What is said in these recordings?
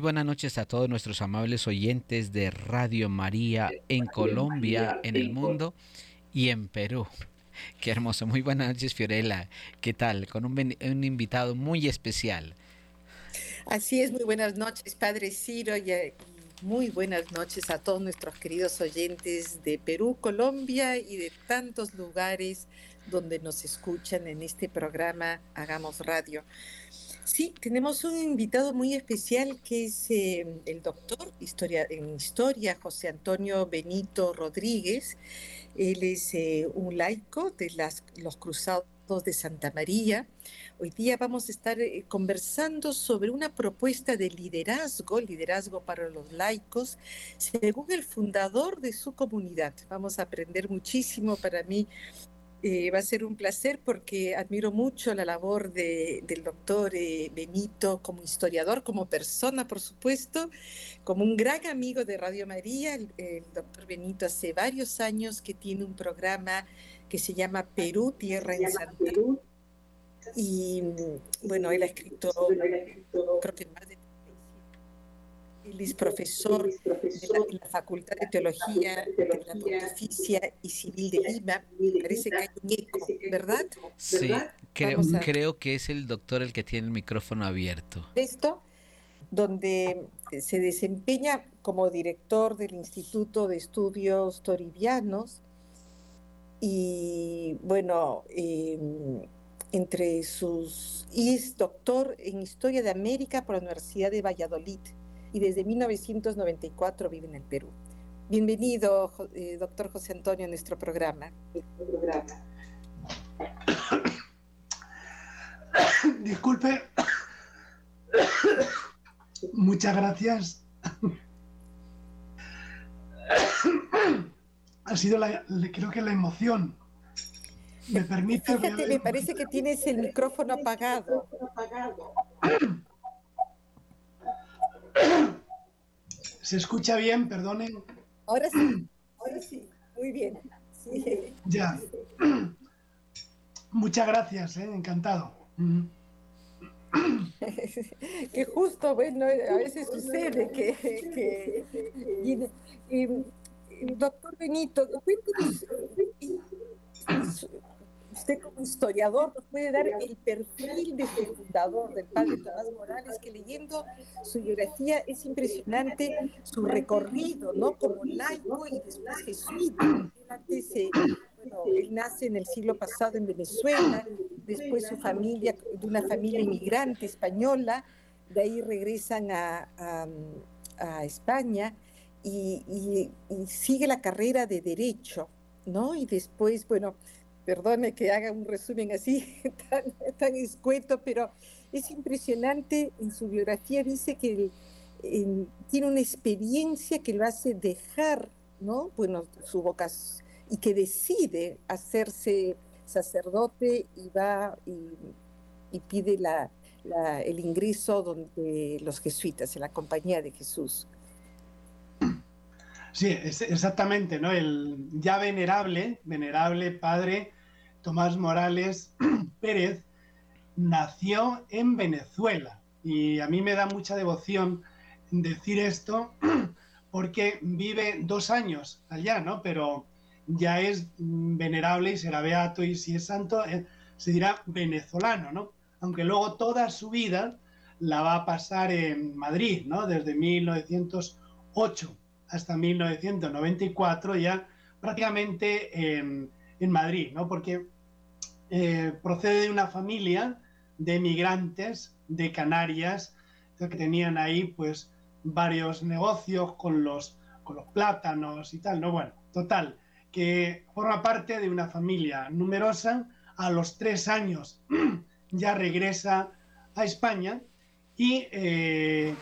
Buenas noches a todos nuestros amables oyentes de Radio María en Colombia, en el mundo y en Perú. Qué hermoso. Muy buenas noches, Fiorella. ¿Qué tal? Con un, un invitado muy especial. Así es, muy buenas noches, Padre Ciro, y muy buenas noches a todos nuestros queridos oyentes de Perú, Colombia y de tantos lugares donde nos escuchan en este programa Hagamos Radio. Sí, tenemos un invitado muy especial que es eh, el doctor historia, en historia José Antonio Benito Rodríguez. Él es eh, un laico de las, los Cruzados de Santa María. Hoy día vamos a estar eh, conversando sobre una propuesta de liderazgo, liderazgo para los laicos, según el fundador de su comunidad. Vamos a aprender muchísimo para mí. Eh, va a ser un placer porque admiro mucho la labor del doctor eh, Benito como historiador, como persona, por supuesto, como un gran amigo de Radio María. El, el doctor Benito hace varios años que tiene un programa que se llama Perú, Tierra en Santa. Y bueno, él ha escrito, creo que él es profesor de la, Facultad de Teología de la Pontificia y Civil de Lima. Parece que hay un eco, ¿verdad? Sí, creo, creo que es el doctor el que tiene el micrófono abierto. Esto, donde se desempeña como director del Instituto de Estudios Toribianos y bueno, em, entre sus... y es doctor en Historia de América por la Universidad de Valladolid y desde 1994 vive en el Perú. Bienvenido, eh, doctor José Antonio, a nuestro programa. Disculpe. Muchas gracias ha sido, la, creo que la emoción. Me permite... Fíjate, me parece que tienes el micrófono apagado. ¿Se escucha bien? Perdonen. Ahora sí, ahora sí, muy bien. Ya. Muchas gracias, ¿eh? encantado. que justo, bueno, a veces sucede que, doctor Benito, cuéntenos, usted como historiador nos puede dar el perfil de su fundador, del padre Tomás Morales, que leyendo su biografía es impresionante su recorrido, ¿no? Como laico y después jesuita. Eh, él nace en el siglo pasado en Venezuela, después su familia, de una familia inmigrante española, de ahí regresan a, a España y, sigue la carrera de derecho, ¿no? Y después, bueno, perdone que haga un resumen así tan, tan escueto, pero es impresionante, en su biografía dice que tiene una experiencia que lo hace dejar, ¿no? Bueno, su vocación, y que decide hacerse sacerdote y va y, pide el ingreso donde los jesuitas, en la compañía de Jesús. Sí, exactamente, ¿no? El ya venerable, venerable padre Tomás Morales Pérez nació en Venezuela y a mí me da mucha devoción decir esto porque vive dos años allá, ¿no? Pero ya es venerable y será beato y si es santo eh, se dirá venezolano, ¿no? Aunque luego toda su vida la va a pasar en Madrid, ¿no? Desde 1908 hasta 1994 ya prácticamente en, Madrid, ¿no? Porque eh, procede de una familia de migrantes de Canarias que tenían ahí pues varios negocios con los, con los plátanos y tal, ¿no? Bueno, total, que forma parte de una familia numerosa, a los tres años ya regresa a España y eh,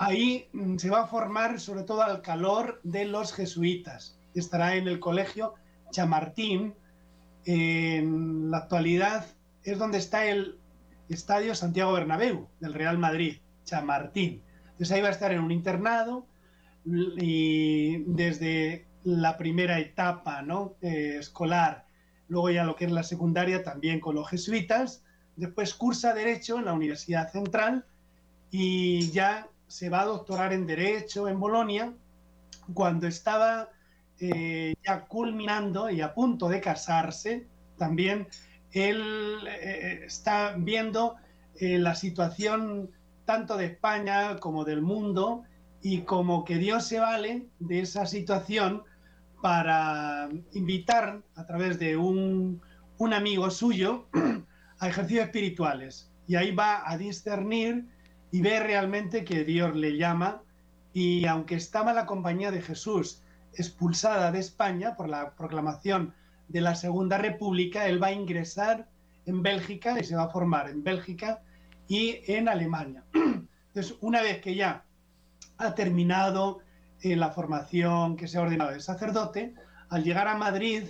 Ahí mm, se va a formar sobre todo al calor de los jesuitas. Estará en el colegio Chamartín. En la actualidad es donde está el Estadio Santiago Bernabéu del Real Madrid, Chamartín. Entonces ahí va a estar en un internado y desde la primera etapa ¿no? Eh, escolar, luego ya lo que es la secundaria también con los jesuitas, después cursa Derecho en la Universidad Central y ya se va a doctorar en Derecho en Bolonia, cuando estaba eh, ya culminando y a punto de casarse, también él eh, está viendo eh, la situación tanto de España como del mundo y como que Dios se vale de esa situación para invitar a través de un, un amigo suyo a ejercicios espirituales. Y ahí va a discernir y ve realmente que Dios le llama y aunque estaba la compañía de Jesús expulsada de España por la proclamación de la Segunda República, él va a ingresar en Bélgica y se va a formar en Bélgica y en Alemania. Entonces, una vez que ya ha terminado eh, la formación, que se ha ordenado de sacerdote, al llegar a Madrid,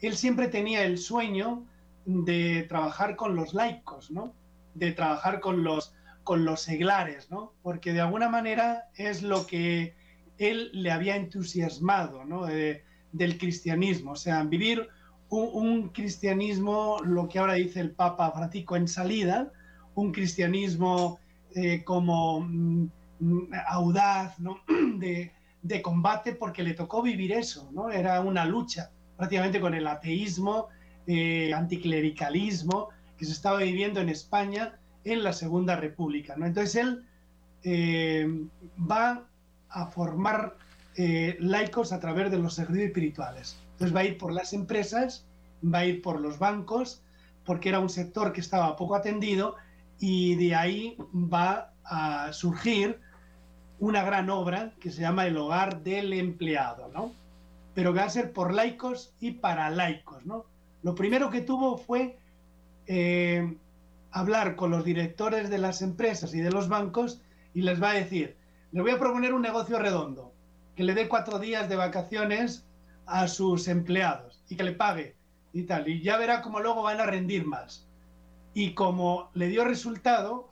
él siempre tenía el sueño de trabajar con los laicos, ¿no? De trabajar con los, con los seglares, ¿no? Porque de alguna manera es lo que él le había entusiasmado, ¿no? del cristianismo, o sea, vivir un, cristianismo, lo que ahora dice el Papa Francisco, en salida, un cristianismo eh, como mm, audaz, ¿no? de, de, combate, porque le tocó vivir eso, ¿no? Era una lucha prácticamente con el ateísmo, eh, anticlericalismo que se estaba viviendo en España en la Segunda República, ¿no? Entonces él eh, va a formar laicos a través de los servicios espirituales. Entonces va a ir por las empresas, va a ir por los bancos, porque era un sector que estaba poco atendido y de ahí va a surgir una gran obra que se llama El hogar del empleado, ¿no? Pero que va a ser por laicos y para laicos, ¿no? Lo primero que tuvo fue eh, hablar con los directores de las empresas y de los bancos y les va a decir, le voy a proponer un negocio redondo, que le dé cuatro días de vacaciones a sus empleados y que le pague y tal. Y ya verá cómo luego van a rendir más. Y como le dio resultado,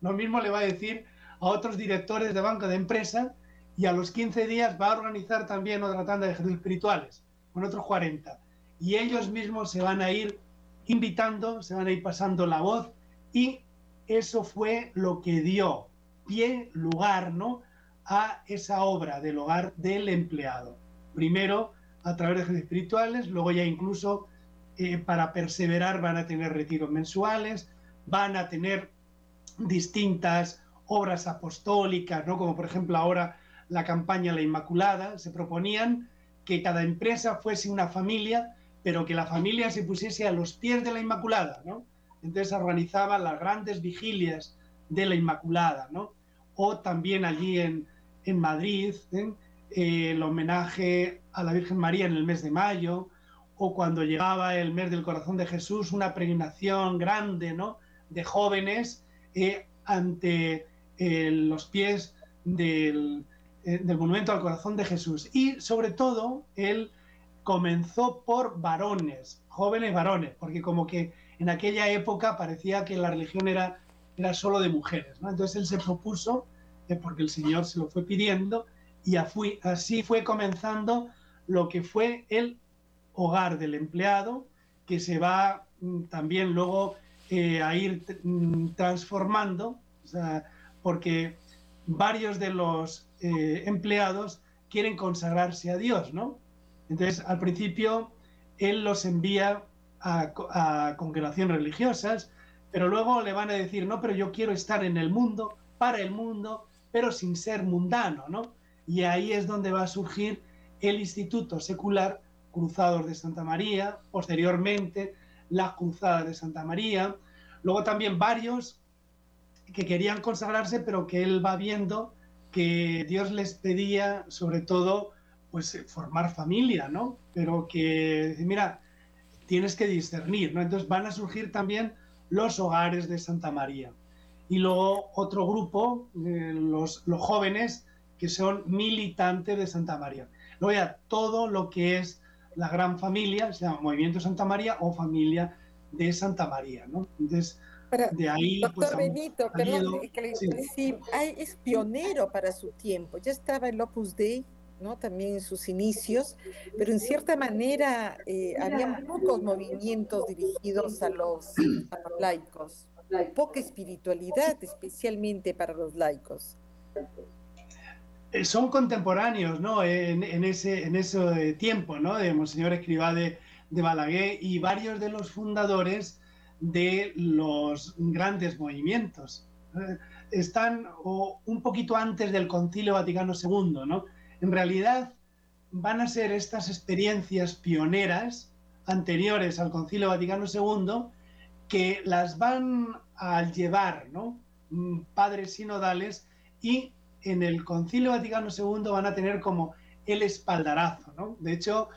lo mismo le va a decir a otros directores de banco de empresa y a los 15 días va a organizar también otra tanda de ejercicios espirituales con otros 40. Y ellos mismos se van a ir invitando, se van a ir pasando la voz y eso fue lo que dio pie, lugar, ¿no? a esa obra del hogar del empleado. Primero, a través de ejercicios espirituales, luego ya incluso eh, para perseverar van a tener retiros mensuales, van a tener distintas obras apostólicas, ¿no? como por ejemplo ahora la campaña La Inmaculada, se proponían que cada empresa fuese una familia, pero que la familia se pusiese a los pies de la Inmaculada, ¿no? Entonces organizaban las grandes vigilias de la Inmaculada, ¿no? O también allí en, en Madrid, ¿eh? Eh, el homenaje a la Virgen María en el mes de mayo, o cuando llegaba el mes del corazón de Jesús, una peregrinación grande ¿no? de jóvenes eh, ante eh, los pies del, del, monumento al corazón de Jesús. Y sobre todo, él comenzó por varones, jóvenes varones, porque como que en aquella época parecía que la religión era, era solo de mujeres. ¿no? Entonces él se propuso, porque el Señor se lo fue pidiendo, y así fue comenzando lo que fue el hogar del empleado, que se va mm, también luego eh, a ir mm, transformando, porque varios de los eh, empleados quieren consagrarse a Dios. Entonces, al principio, él los envía a, a congregaciones religiosas, pero luego le van a decir, no, pero yo quiero estar en el mundo, para el mundo, pero sin ser mundano, ¿no? Y ahí es donde va a surgir el Instituto Secular Cruzados de Santa María, posteriormente la Cruzada de Santa María, luego también varios que querían consagrarse, pero que él va viendo que Dios les pedía sobre todo pues formar familia, ¿no? Pero que, mira, tienes que discernir, ¿no? Entonces van a surgir también los hogares de Santa María. Y luego otro grupo, eh, los, los jóvenes, que son militantes de Santa María. Luego ya todo lo que es la gran familia, se llama Movimiento Santa María o Familia de Santa María, ¿no? Entonces, de ahí... Doctor pues, Benito, perdón, sí. es pionero para su tiempo. Ya estaba el Opus Dei, ¿no? También en sus inicios, pero en cierta manera eh, había pocos movimientos dirigidos a los, a los laicos. Poca espiritualidad, especialmente para los laicos. Eh, son contemporáneos, ¿no? En, ese, en ese tiempo, ¿no? De Monseñor Escribá de, de Balaguer y varios de los fundadores de los grandes movimientos. Eh, están un poquito antes del Concilio Vaticano II, ¿no? En realidad van a ser estas experiencias pioneras anteriores al Concilio Vaticano II que las van a llevar, ¿no? Mm, padres sinodales y en el Concilio Vaticano II van a tener como el espaldarazo, ¿no? De hecho,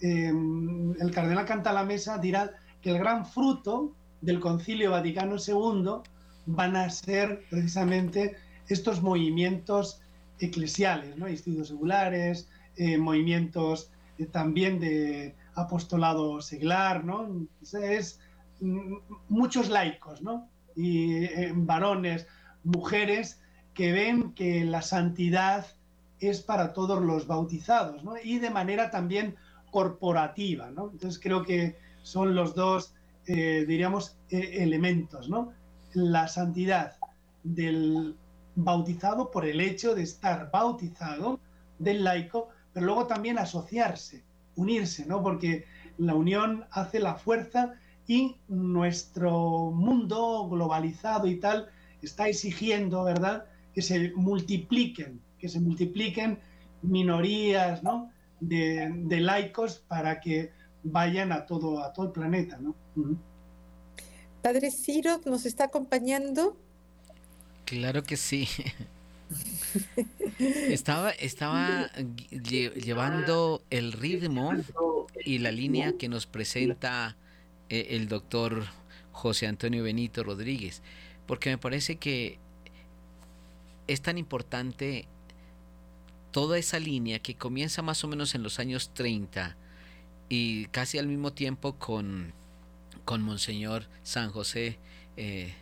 em, el cardenal Canta la Mesa dirá que el gran fruto del Concilio Vaticano II van a ser precisamente estos movimientos eclesiales, ¿no? institutos segulares, eh, movimientos eh, también de apostolado seglar, ¿no? es muchos laicos, ¿no? Y eh, varones, mujeres que ven que la santidad es para todos los bautizados, ¿no? Y de manera también corporativa, ¿no? Entonces creo que son los dos, diríamos, elementos, ¿no? la santidad del bautizado por el hecho de estar bautizado del laico, pero luego también asociarse, unirse, ¿no? Porque la unión hace la fuerza y nuestro mundo globalizado y tal está exigiendo, ¿verdad?, que se multipliquen, que se multipliquen minorías, ¿no? De, laicos para que vayan a todo, a todo el planeta, ¿no? Padre Ciro, ¿nos está acompañando? Claro que sí. estaba estaba llevando el ritmo y la línea que nos presenta eh, el doctor José Antonio Benito Rodríguez, porque me parece que es tan importante toda esa línea que comienza más o menos en los años 30 y casi al mismo tiempo con con Monseñor San José eh,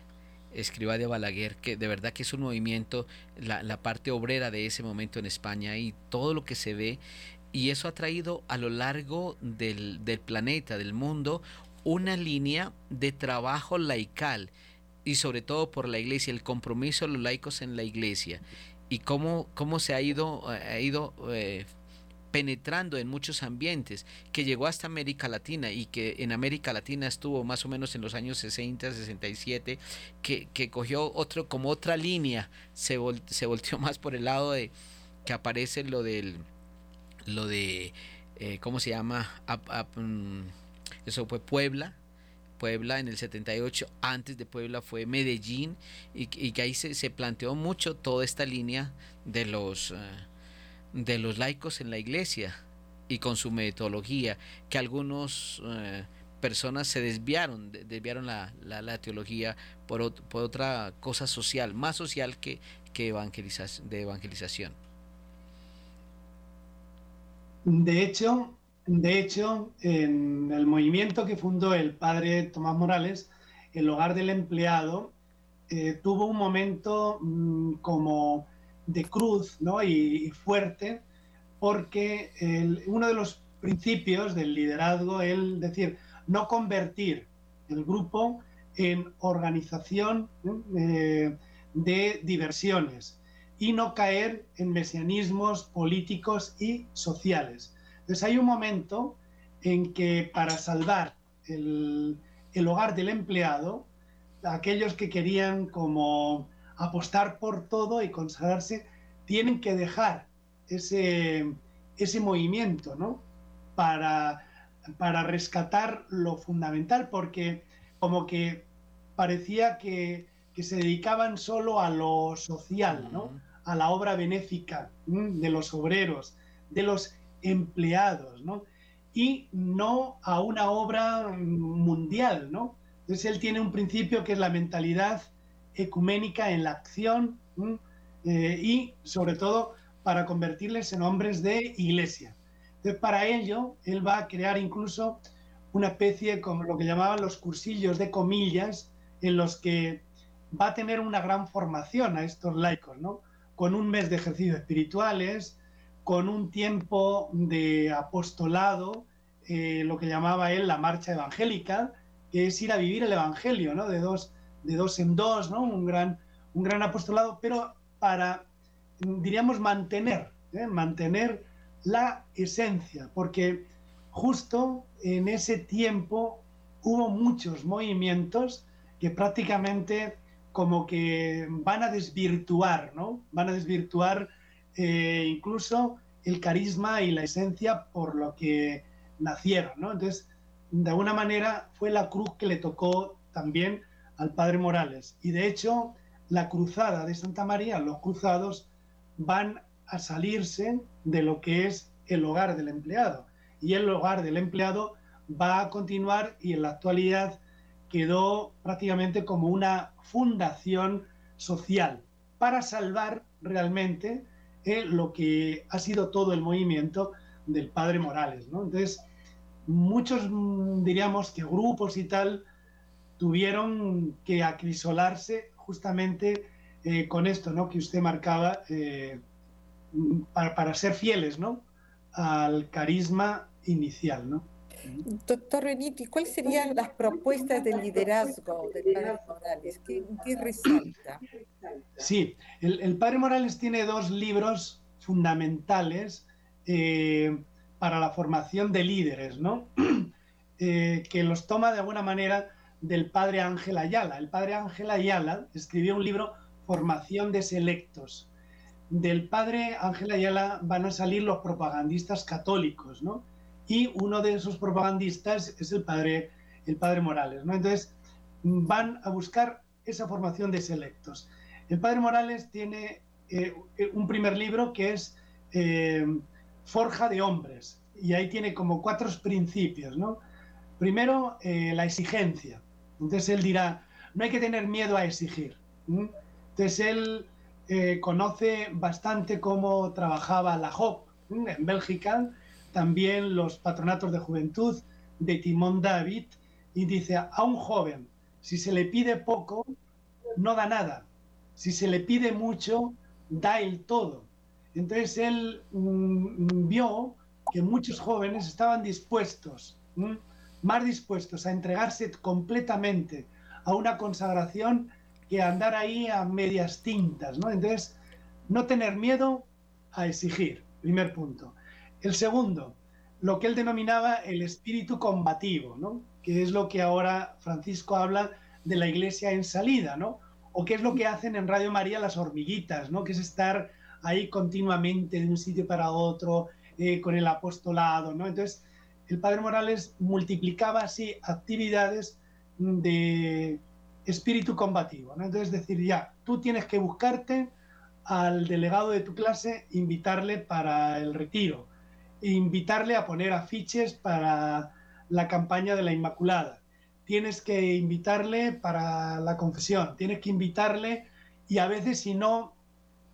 Escriba de Balaguer, que de verdad que es un movimiento, la, parte obrera de ese momento en España y todo lo que se ve, y eso ha traído a lo largo del, del planeta, del mundo, una línea de trabajo laical y sobre todo por la iglesia, el compromiso de los laicos en la iglesia y cómo, cómo se ha ido, ha ido eh, penetrando en muchos ambientes, que llegó hasta América Latina y que en América Latina estuvo más o menos en los años 60, 67, que, que cogió otro, como otra línea, se, se volteó más por el lado de que aparece lo del, lo de, eh, ¿cómo se llama? Mm, eso fue Puebla, Puebla en el 78, antes de Puebla fue Medellín, y, que ahí se, se, planteó mucho toda esta línea de los... Eh, de los laicos en la iglesia y con su metodología, que algunas eh, personas se desviaron, desviaron la, la, teología por, por, otra cosa social, más social que, que de evangelización. De hecho, de hecho, en el movimiento que fundó el padre Tomás Morales, el hogar del empleado, eh, tuvo un momento mm, como de cruz ¿no? y, fuerte, porque uno de los principios del liderazgo es decir, no convertir el grupo en organización eh, de diversiones y no caer en mesianismos políticos y sociales. Entonces hay un momento en que para salvar el, el hogar del empleado, aquellos que querían como apostar por todo y consagrarse, tienen que dejar ese, ese movimiento, ¿no? Para, para rescatar lo fundamental, porque como que parecía que, que se dedicaban solo a lo social, ¿no? A la obra benéfica de los obreros, de los empleados, ¿no? Y no a una obra mundial, ¿no? Entonces él tiene un principio que es la mentalidad ecuménica en la acción eh, y sobre todo para convertirles en hombres de iglesia. Entonces, para ello, él va a crear incluso una especie como lo que llamaban los cursillos de comillas, en los que va a tener una gran formación a estos laicos, ¿no? Con un mes de ejercicios espirituales, con un tiempo de apostolado, eh, lo que llamaba él la marcha evangélica, que es ir a vivir el evangelio, ¿no? De dos en dos, ¿no? Un gran, un gran apostolado, pero para, diríamos, mantener, ¿eh? mantener la esencia, porque justo en ese tiempo hubo muchos movimientos que prácticamente como que van a desvirtuar, ¿no? Van a desvirtuar eh, incluso el carisma y la esencia por lo que nacieron. Entonces, de alguna manera fue la cruz que le tocó también al padre Morales. Y de hecho, la cruzada de Santa María, los cruzados, van a salirse de lo que es el hogar del empleado. Y el hogar del empleado va a continuar y en la actualidad quedó prácticamente como una fundación social para salvar realmente eh, lo que ha sido todo el movimiento del padre Morales. ¿no? Entonces, muchos mm, diríamos que grupos y tal tuvieron que acrisolarse justamente eh, con esto ¿no? que usted marcaba eh, para, para, ser fieles ¿no? al carisma inicial. ¿no? Doctor Reniti, ¿cuáles serían las propuestas de liderazgo del Padre Morales? ¿Qué, resalta? Sí, el, Padre Morales tiene dos libros fundamentales eh, para la formación de líderes, ¿no? Eh, que los toma de alguna manera del Padre Ángel Ayala. El Padre Ángel Ayala escribió un libro, Formación de Selectos. Del Padre Ángel Ayala van a salir los propagandistas católicos, ¿no? Y uno de esos propagandistas es el padre, el padre Morales. ¿no? Entonces, van a buscar esa formación de selectos. El padre Morales tiene eh, un primer libro que es eh, Forja de Hombres, y ahí tiene como cuatro principios. ¿no? Primero, eh, la exigencia. Entonces, él dirá, no hay que tener miedo a exigir. Entonces, él conoce bastante cómo trabajaba la JOP en Bélgica, también los patronatos de juventud de Timón David y dice a un joven, si se le pide poco, no da nada. Si se le pide mucho, da el todo. Entonces él mm, vio que muchos jóvenes estaban dispuestos, más dispuestos a entregarse completamente a una consagración que a andar ahí a medias tintas. ¿no? Entonces, no tener miedo a exigir, primer punto. El segundo, lo que él denominaba el espíritu combativo, ¿no? que es lo que ahora Francisco habla de la iglesia en salida, ¿no? o qué es lo que hacen en Radio María las hormiguitas, ¿no? que es estar ahí continuamente de un sitio para otro, eh, con el apostolado. ¿no? Entonces, el padre Morales multiplicaba así actividades de espíritu combativo. ¿no? Entonces, decir, ya, tú tienes que buscarte al delegado de tu clase, invitarle para el retiro invitarle a poner afiches para la campaña de la Inmaculada. Tienes que invitarle para la confesión, tienes que invitarle y a veces si no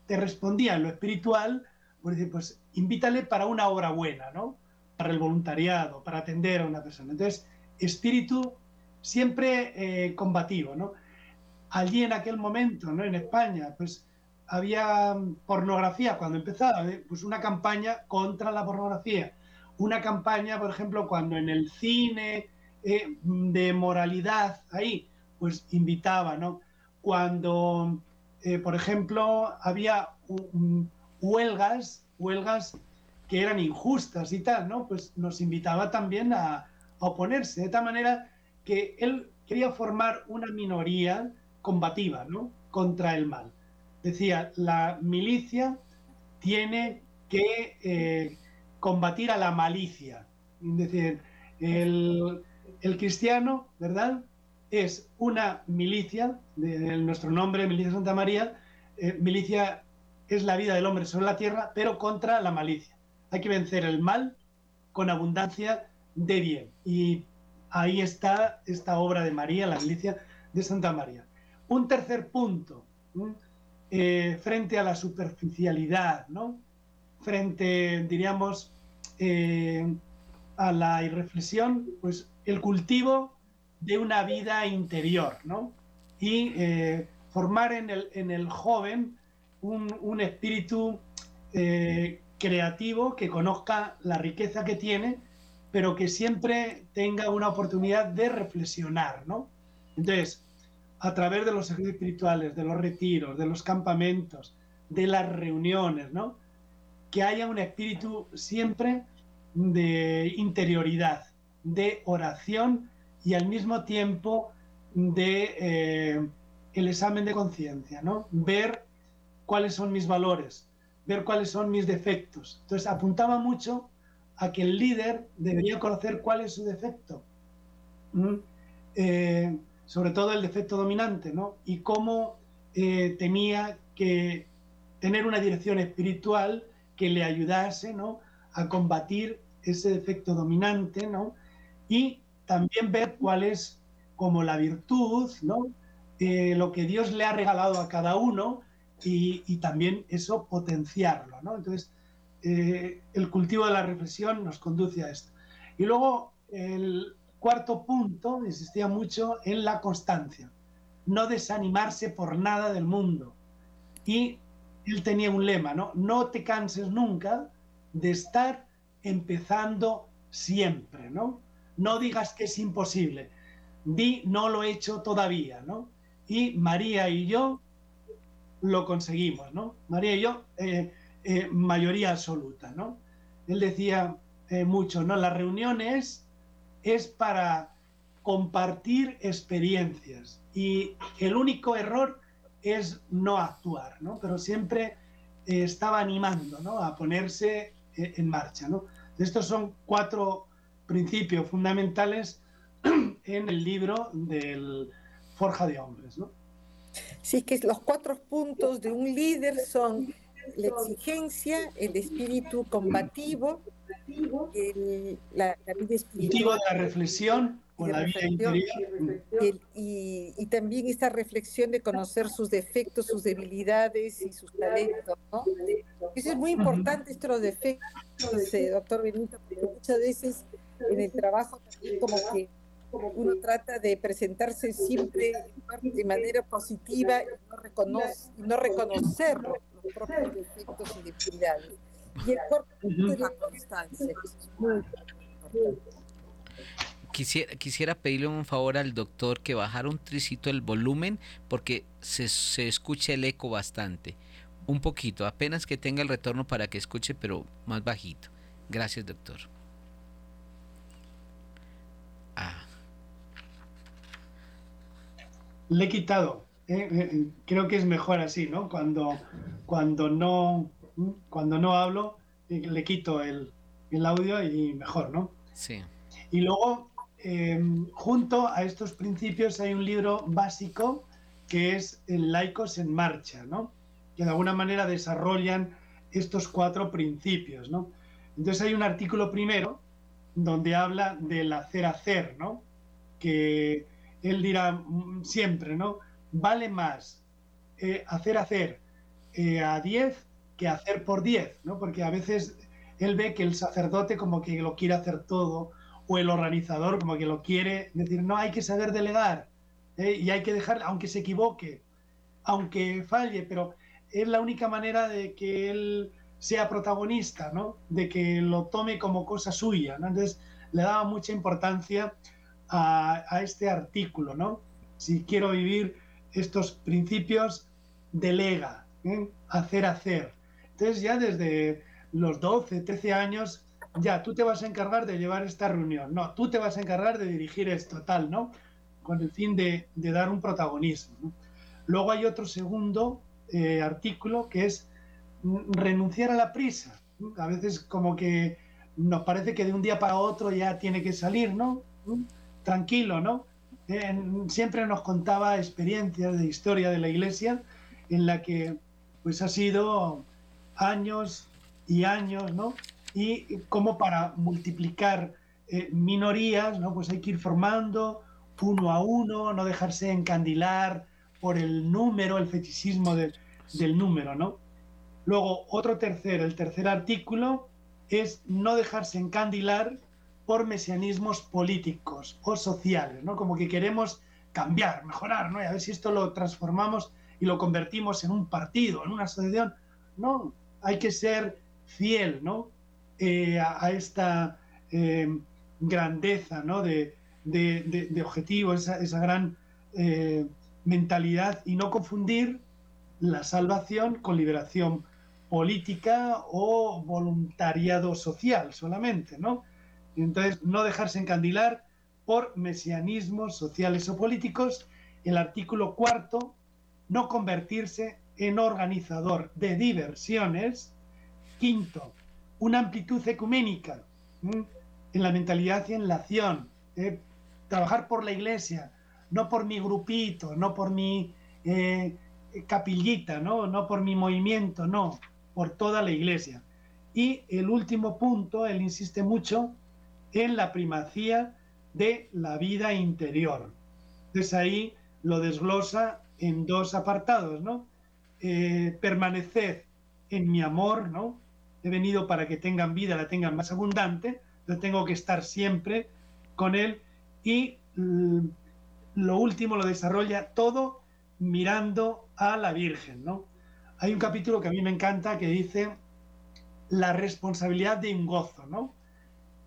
te respondía en lo espiritual, pues, pues invítale para una obra buena, ¿no? Para el voluntariado, para atender a una persona. Entonces, espíritu siempre eh, combativo, ¿no? Allí en aquel momento, ¿no? En España, pues había pornografía cuando empezaba, ¿eh? pues una campaña contra la pornografía. Una campaña, por ejemplo, cuando en el cine eh, de moralidad, ahí, pues invitaba, ¿no? Cuando, eh, por ejemplo, había huelgas, huelgas que eran injustas y tal, ¿no? Pues nos invitaba también a oponerse, de tal manera que él quería formar una minoría combativa, ¿no? Contra el mal decía, la milicia tiene que eh, combatir a la malicia. Es decir, el, cristiano, ¿verdad? Es una milicia, de, nuestro nombre, Milicia Santa María, eh, milicia es la vida del hombre sobre la tierra, pero contra la malicia. Hay que vencer el mal con abundancia de bien. Y ahí está esta obra de María, la milicia de Santa María. Un tercer punto. Frente a la superficialidad, ¿no? Frente, diríamos, eh, a la irreflexión, pues el cultivo de una vida interior, ¿no? Y eh, formar en el, en el joven un, un espíritu creativo que conozca la riqueza que tiene, pero que siempre tenga una oportunidad de reflexionar, ¿no? Entonces, a través de los ejercicios espirituales, de los retiros, de los campamentos, de las reuniones, ¿no? Que haya un espíritu siempre de interioridad, de oración y al mismo tiempo de eh, el examen de conciencia, ¿no? Ver cuáles son mis valores, ver cuáles son mis defectos. Entonces apuntaba mucho a que el líder debería conocer cuál es su defecto, eh, sobre todo el defecto dominante, ¿no? Y cómo eh, tenía que tener una dirección espiritual que le ayudase, ¿no? A combatir ese defecto dominante, ¿no? Y también ver cuál es como la virtud, ¿no? Eh, lo que Dios le ha regalado a cada uno y, también eso potenciarlo, ¿no? Entonces, eh, el cultivo de la reflexión nos conduce a esto. Y luego el cuarto punto insistía mucho en la constancia, no desanimarse por nada del mundo. Y él tenía un lema, ¿no? No te canses nunca de estar empezando siempre, ¿no? No digas que es imposible. Di, no lo he hecho todavía, ¿no? Y María y yo lo conseguimos, ¿no? María y yo eh, eh, mayoría absoluta, ¿no? Él decía eh, mucho, ¿no? Las reuniones es para compartir experiencias y el único error es no actuar, ¿no? Pero siempre eh, estaba animando, ¿no? A ponerse en marcha, ¿no? Estos son cuatro principios fundamentales en el libro del Forja de Hombres, ¿no? Sí, que los cuatro puntos de un líder son la exigencia, el espíritu combativo, el, la, la, vida espiritual. de la reflexión con la vida interior. y, también esta reflexión de conocer sus defectos, sus debilidades y sus talentos. ¿no? Eso es muy importante, estos defectos, doctor Benito, porque muchas veces en el trabajo como que uno trata de presentarse siempre de manera positiva y no, reconoce, y no reconocerlo propios defectos y debilidades. Y el cuerpo es la constancia, Quisiera, quisiera pedirle un favor al doctor que bajara un tricito el volumen porque se, se escucha el eco bastante. Un poquito, apenas que tenga el retorno para que escuche, pero más bajito. Gracias, doctor. Ah. Le he quitado. Eh, eh, creo que es mejor así, ¿no? Cuando, cuando, no, cuando no hablo, eh, le quito el, el audio y mejor, ¿no? Sí. Y luego, em, junto a estos principios hay un libro básico que es el Laicos en Marcha, ¿no? Que de alguna manera desarrollan estos cuatro principios, ¿no? Entonces hay un artículo primero donde habla del hacer hacer, ¿no? Que él dirá mm, siempre, ¿no? vale más eh, hacer hacer eh, a 10 que hacer por 10, ¿no? Porque a veces él ve que el sacerdote como que lo quiere hacer todo, o el organizador como que lo quiere decir, no, hay que saber delegar, ¿eh? y hay que dejar, aunque se equivoque, aunque falle, pero es la única manera de que él sea protagonista, ¿no? De que lo tome como cosa suya. Entonces le daba mucha importancia a, a este artículo, ¿no? Si quiero vivir estos principios delega, ¿eh? hacer, hacer. Entonces ya desde los 12, 13 años, ya tú te vas a encargar de llevar esta reunión, no, tú te vas a encargar de dirigir esto, tal, ¿no? Con el fin de, dar un protagonismo. Luego hay otro segundo eh, artículo que es renunciar a la prisa. A veces como que nos parece que de un día para otro ya tiene que salir, ¿no? Tranquilo, ¿no? siempre nos contaba experiencias de historia de la iglesia en la que pues ha sido años y años, ¿no? Y como para multiplicar eh, minorías, ¿no? Pues hay que ir formando uno a uno, no dejarse encandilar por el número, el fetichismo del número, ¿no? Luego, otro tercero, el tercer artículo es no dejarse encandilar por mesianismos políticos o sociales, ¿no? Como que queremos cambiar, mejorar, ¿no? Y a ver si esto lo transformamos y lo convertimos en un partido, en una asociación. No, hay que ser fiel, ¿no? Eh, a, esta eh, grandeza, ¿no? De, de, objetivo, esa, esa gran eh, mentalidad y no confundir la salvación con liberación política o voluntariado social solamente, ¿no? Entonces, no dejarse encandilar por mesianismos sociales o políticos. El artículo cuarto, no convertirse en organizador de diversiones. Quinto, una amplitud ecuménica en la mentalidad y en la acción. ¿eh? trabajar por la iglesia, no por mi grupito, no por mi eh, capillita, ¿no? no por mi movimiento, no, por toda la iglesia. Y el último punto, él insiste mucho en la primacía de la vida interior. Entonces ahí lo desglosa en dos apartados, ¿no? Eh, permanecer en mi amor, ¿no? He venido para que tengan vida, la tengan más abundante, yo tengo que estar siempre con él y mm, lo último lo desarrolla todo mirando a la Virgen, ¿no? Hay un capítulo que a mí me encanta que dice la responsabilidad de un gozo, ¿no?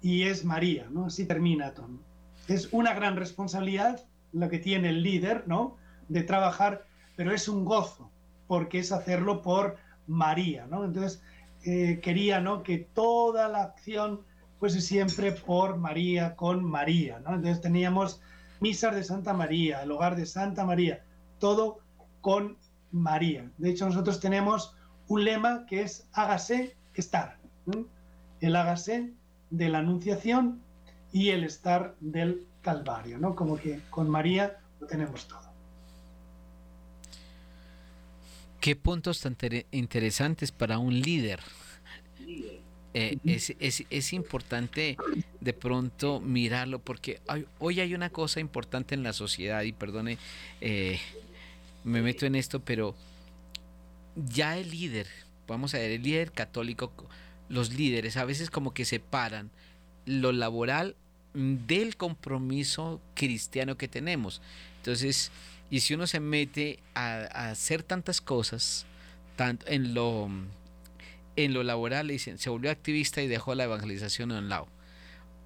Y es María, ¿no? Así termina todo. Es una gran responsabilidad lo que tiene el líder, ¿no? De trabajar, pero es un gozo, porque es hacerlo por María. Entonces, eh, quería. Que toda la acción fuese siempre por María, con María. Entonces teníamos misas de Santa María, el hogar de Santa María, todo con María. De hecho, nosotros tenemos un lema que es hágase estar. El hágase de la Anunciación y el estar del Calvario. Como que con María lo tenemos todo. Qué puntos tan interesantes para un líder. Eh, es, es, importante de pronto mirarlo porque hoy hay una cosa importante en la sociedad y perdone, eh, me meto en esto, pero ya el líder, vamos a ver, el líder católico, los líderes a veces como que separan lo laboral del compromiso cristiano que tenemos. Entonces, y si uno se mete a, hacer tantas cosas, tanto en lo en lo laboral dicen, se volvió activista y dejó la evangelización a un lado.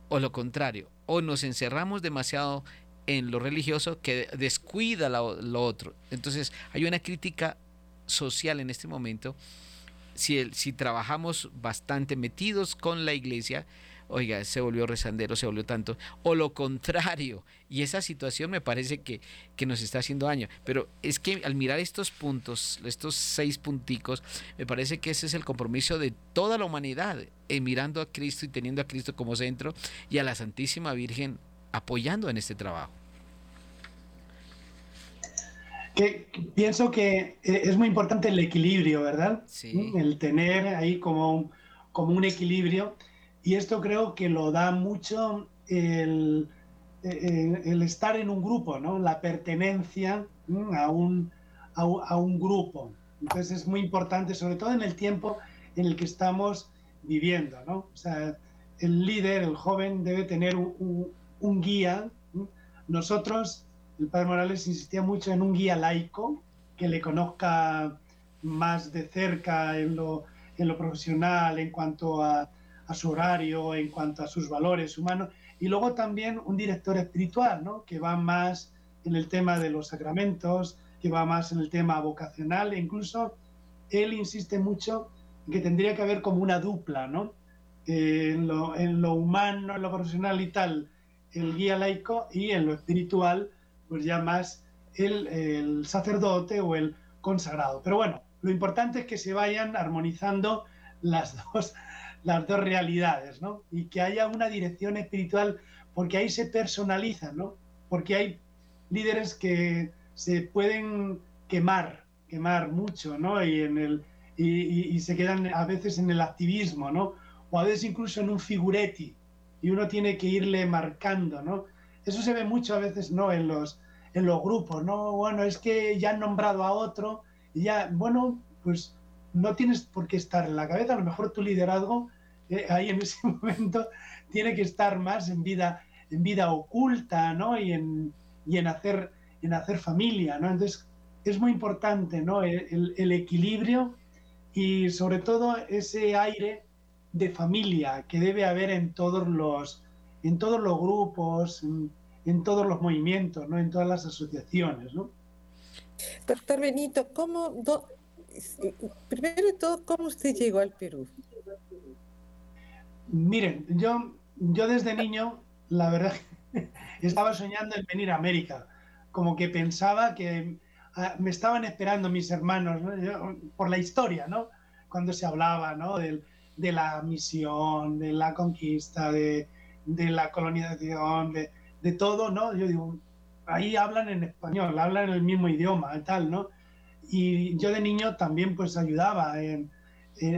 O lo contrario, o nos encerramos demasiado en lo religioso que descuida lo, otro. Entonces hay una crítica social en este momento. Si, el, si trabajamos bastante metidos con la iglesia, oiga, se volvió rezandero, se volvió tanto, o lo contrario. Y esa situación me parece que, que nos está haciendo daño. Pero es que al mirar estos puntos, estos seis punticos, me parece que ese es el compromiso de toda la humanidad, eh, mirando a Cristo y teniendo a Cristo como centro y a la Santísima Virgen apoyando en este trabajo. Que, pienso que eh, es muy importante el equilibrio, ¿verdad? Sí. El tener ahí como como un equilibrio y esto creo que lo da mucho el, el, estar en un grupo, ¿no? la pertenencia a un, a, un grupo. Entonces es muy importante, sobre todo en el tiempo en el que estamos viviendo. ¿no? O sea, el líder, el joven, debe tener un, un, guía. Nosotros, el padre Morales insistía mucho en un guía laico que le conozca más de cerca en lo, en lo profesional, en cuanto a a su horario, en cuanto a sus valores humanos, y luego también un director espiritual, ¿no? que va más en el tema de los sacramentos, que va más en el tema vocacional, e incluso él insiste mucho en que tendría que haber como una dupla, ¿no? en, lo, humano, en lo profesional y tal, el guía laico, y en lo espiritual, pues ya más el sacerdote o el consagrado. Pero bueno, lo importante es que se vayan armonizando las dos las dos realidades, ¿no? Y que haya una dirección espiritual, porque ahí se personaliza, ¿no? Porque hay líderes que se pueden quemar, quemar mucho, ¿no? Y, en el, y, se quedan a veces en el activismo, ¿no? O a veces incluso en un figuretti, y uno tiene que irle marcando, ¿no? Eso se ve mucho a veces, ¿no? En los, en los grupos, ¿no? Bueno, es que ya han nombrado a otro, y ya, bueno, pues no tienes por qué estar en la cabeza, a lo mejor tu liderazgo eh, ahí en ese momento tiene que estar más en vida, en vida oculta, ¿no? Y en, y en, hacer, en hacer familia, ¿no? Entonces es muy importante, ¿no? El, el, equilibrio y sobre todo ese aire de familia que debe haber en todos los, en todos los grupos, en, en todos los movimientos, ¿no? En todas las asociaciones, ¿no? Doctor Benito, ¿cómo, primero de todo, ¿cómo usted llegó al Perú? Miren, yo, yo desde niño, la verdad, estaba soñando en venir a América. Como que pensaba que ah, me estaban esperando mis hermanos, por la historia, ¿no? Cuando se hablaba, ¿no? De, de la misión, de la conquista, de, de la colonización, de, de, todo, ¿no? Yo digo, ahí hablan en español, hablan el mismo idioma, tal, ¿no? Y yo de niño también pues ayudaba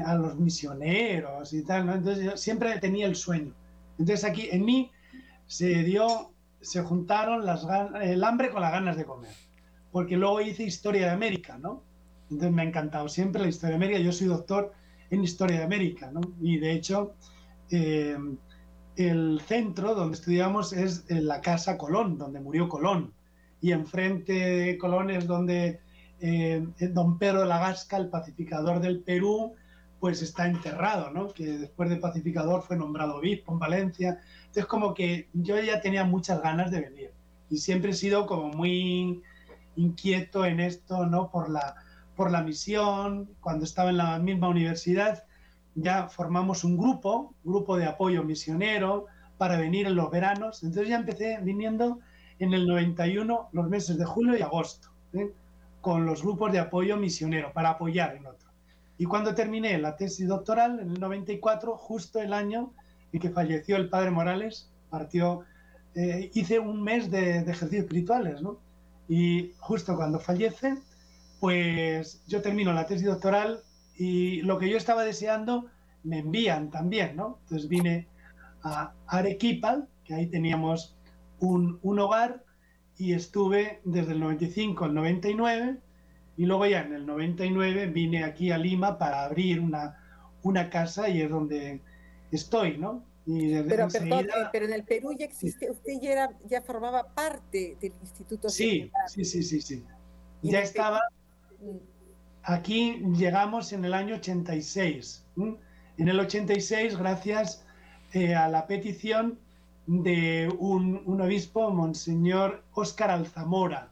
a los misioneros y tal, ¿no? Entonces yo siempre tenía el sueño. Entonces aquí en mí se dio, se juntaron las el hambre con las ganas de comer, porque luego hice historia de América, ¿no? Entonces me ha encantado siempre la historia de América. Yo soy doctor en historia de América, ¿no? Y de hecho, eh, el centro donde estudiamos es en la Casa Colón, donde murió Colón. Y enfrente de Colón es donde eh, don Pedro de la Gasca, el pacificador del Perú, pues está enterrado, ¿no? Que después de pacificador fue nombrado obispo en Valencia. Entonces como que yo ya tenía muchas ganas de venir y siempre he sido como muy inquieto en esto, ¿no? Por la, por la misión, cuando estaba en la misma universidad, ya formamos un grupo, grupo de apoyo misionero, para venir en los veranos. Entonces ya empecé viniendo en el 91, los meses de julio y agosto, ¿eh? con los grupos de apoyo misionero, para apoyar en otro. Y cuando terminé la tesis doctoral, en el 94, justo el año en que falleció el padre Morales, partió, eh, hice un mes de, ejercicios espirituales. Y justo cuando fallece, pues yo termino la tesis doctoral y lo que yo estaba deseando me envían también, ¿no? Entonces vine a Arequipa, que ahí teníamos un, un hogar, y estuve desde el 95 al 99, y luego ya en el 99 vine aquí a Lima para abrir una, una casa y es donde estoy, ¿no? pero, perdón, eh, pero en el Perú ya existe, usted ya, era, ya formaba parte del Instituto Sí, sí, sí, sí, sí. Ya estaba. Aquí llegamos en el año 86. En el 86, gracias eh, a la petición de un, obispo, Monseñor Óscar Alzamora,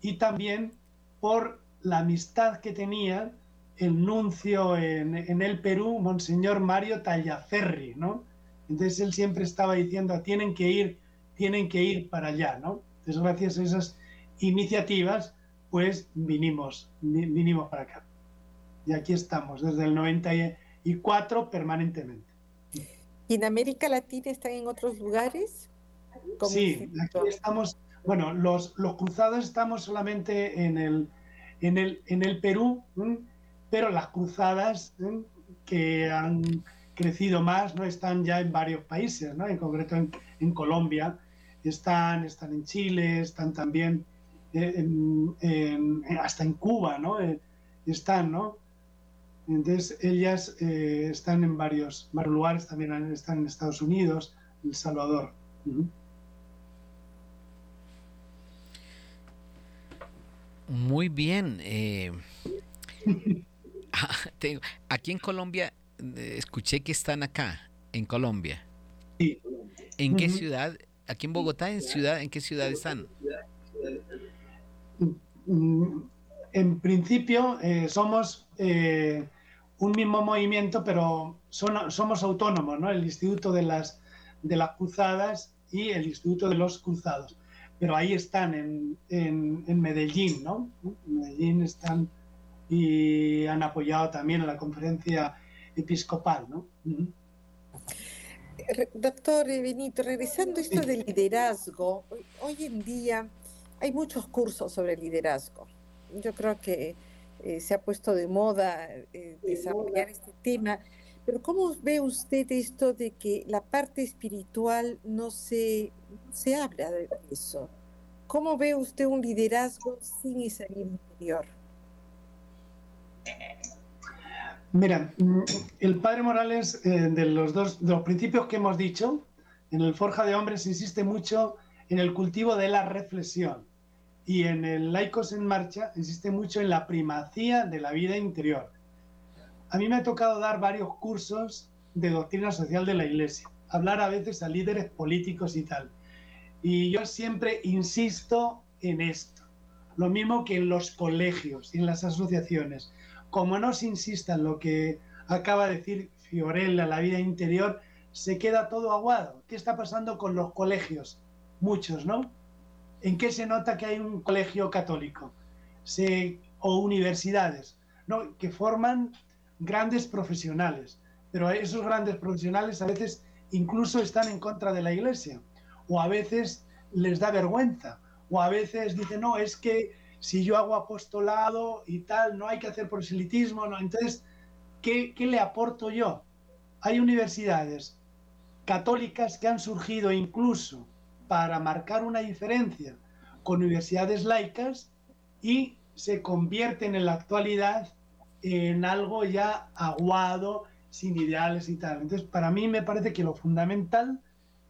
y también por la amistad que tenía el nuncio en, el Perú, Monseñor Mario Tallaferri, ¿no? Entonces él siempre estaba diciendo, tienen que ir, tienen que ir para allá, ¿no? Entonces gracias a esas iniciativas, pues vinimos, vinimos para acá. Y aquí estamos, desde el 94 permanentemente. ¿Y en América Latina están en otros lugares? Sí, aquí estamos, bueno, los, los cruzados estamos solamente en el, en el, en el Perú, pero las cruzadas que han crecido más no están ya en varios países, ¿no? en concreto en, en Colombia, están, están en Chile, están también hasta en Cuba, ¿no? Eh, están, ¿no? Entonces, ellas eh, están en varios, varios, lugares, también están en Estados Unidos, El Salvador. Muy bien. Eh, ah, aquí en Colombia, escuché que están acá, en Colombia. Sí. ¿En qué ciudad? Aquí en Bogotá, ¿en ciudad? ¿En qué ciudad están? Mm, en principio eh, somos eh, un mismo movimiento, pero somos autónomos, ¿no? El Instituto de las, de las Cruzadas y el Instituto de los Cruzados. Pero ahí están, en, en, Medellín, ¿no? En Medellín están y han apoyado también a la conferencia episcopal, ¿no? Doctor Benito, regresando a esto del liderazgo, hoy en día hay muchos cursos sobre liderazgo. Yo creo que eh, se ha puesto de moda eh, desarrollar este tema, pero ¿cómo ve usted esto de que la parte espiritual no se, se habla de eso? ¿Cómo ve usted un liderazgo sin ese interior? Mira, el padre Morales, eh, de los dos de los principios que hemos dicho, en el Forja de Hombres insiste mucho en el cultivo de la reflexión y en el Laicos en Marcha insiste mucho en la primacía de la vida interior. A mí me ha tocado dar varios cursos de doctrina social de la Iglesia, hablar a veces a líderes políticos y tal. Y yo siempre insisto en esto. Lo mismo que en los colegios y en las asociaciones. Como no se insista en lo que acaba de decir Fiorella, la vida interior, se queda todo aguado. ¿Qué está pasando con los colegios? Muchos, ¿no? ¿En qué se nota que hay un colegio católico? O universidades. Que forman grandes profesionales. Pero esos grandes profesionales a veces incluso están en contra de la iglesia. O a veces les da vergüenza. O a veces dicen, no, es que si yo hago apostolado y tal, no hay que hacer proselitismo. ¿no? Entonces, ¿qué, ¿qué le aporto yo? Hay universidades católicas que han surgido incluso para marcar una diferencia con universidades laicas y se convierten en la actualidad en algo ya aguado, sin ideales y tal. Entonces, para mí me parece que lo fundamental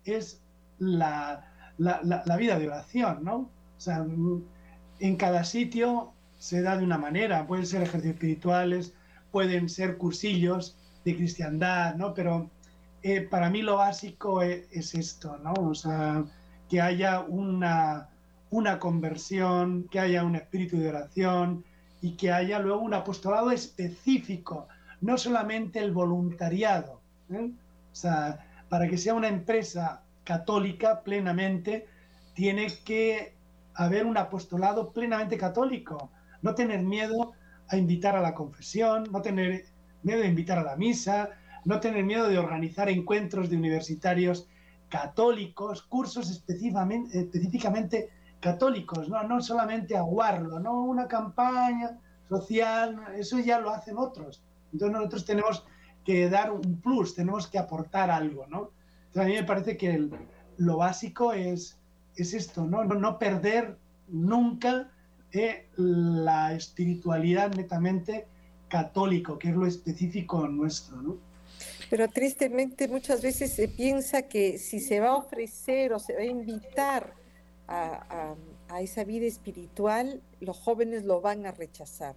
es la, la, vida de oración, ¿no? O sea, en cada sitio se da de una manera, pueden ser ejercicios espirituales, pueden ser cursillos de cristiandad, ¿no? Pero eh, para mí lo básico es, es, esto, ¿no? O sea, que haya una, una conversión, que haya un espíritu de oración y que haya luego un apostolado específico, no solamente el voluntariado. ¿eh? O sea, para que sea una empresa católica plenamente, tiene que haber un apostolado plenamente católico. No tener miedo a invitar a la confesión, no tener miedo de invitar a la misa, no tener miedo de organizar encuentros de universitarios católicos, cursos específicamente, católicos, ¿no? no solamente aguarlo, no una campaña social, eso ya lo hacen otros. Entonces nosotros tenemos que dar un plus, tenemos que aportar algo, ¿no? A mí me parece que lo básico es, es esto, ¿no? No, perder nunca eh, la espiritualidad netamente católico, que es lo específico nuestro, ¿no? Pero tristemente muchas veces se piensa que si se va a ofrecer o se va a invitar a, esa vida espiritual, los jóvenes lo van a rechazar.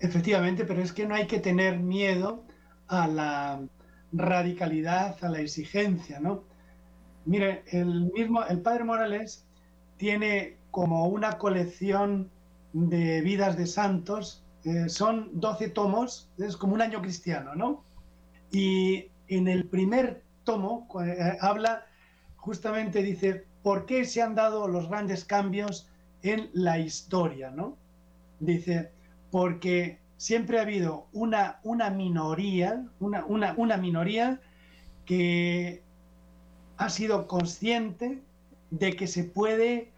Efectivamente, pero es que no hay que tener miedo a la radicalidad, a la exigencia, ¿no? Mire, el mismo, el padre Morales tiene como una colección de vidas de santos eh, son 12 tomos, es como un año cristiano, ¿no? Y en el primer tomo eh, habla, justamente dice, ¿por qué se han dado los grandes cambios en la historia, ¿no? Dice, porque siempre ha habido una, una minoría, una, una, una minoría que ha sido consciente de que se puede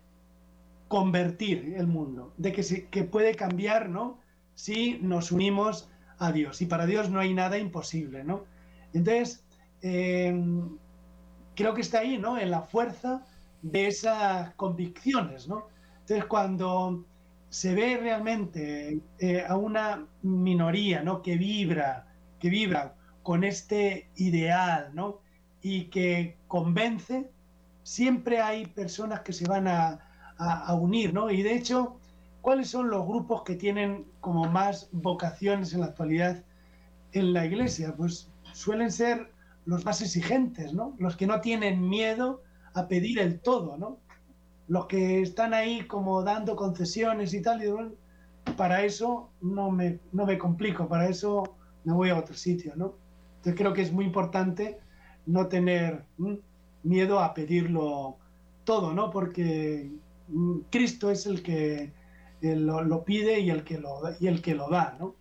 convertir el mundo, de que, se, que puede cambiar, ¿no? si nos unimos a Dios. Y para Dios no hay nada imposible, ¿no? Entonces, em, creo que está ahí, ¿no? En la fuerza de esas convicciones, ¿no? Entonces, cuando se ve realmente eh, a una minoría, ¿no? Que vibra, que vibra con este ideal, ¿no? Y que convence, siempre hay personas que se van a, a unir, ¿no? Y de hecho, ¿Cuáles son los grupos que tienen como más vocaciones en la actualidad en la iglesia? Pues suelen ser los más exigentes, ¿no? Los que no tienen miedo a pedir el todo, ¿no? Los que están ahí como dando concesiones y tal, y bueno, para eso no me, no me complico, para eso me voy a otro sitio, ¿no? Entonces creo que es muy importante no tener miedo a pedirlo todo, ¿no? Porque Cristo es el que lo, pide y el que lo, y el que lo da, ¿no?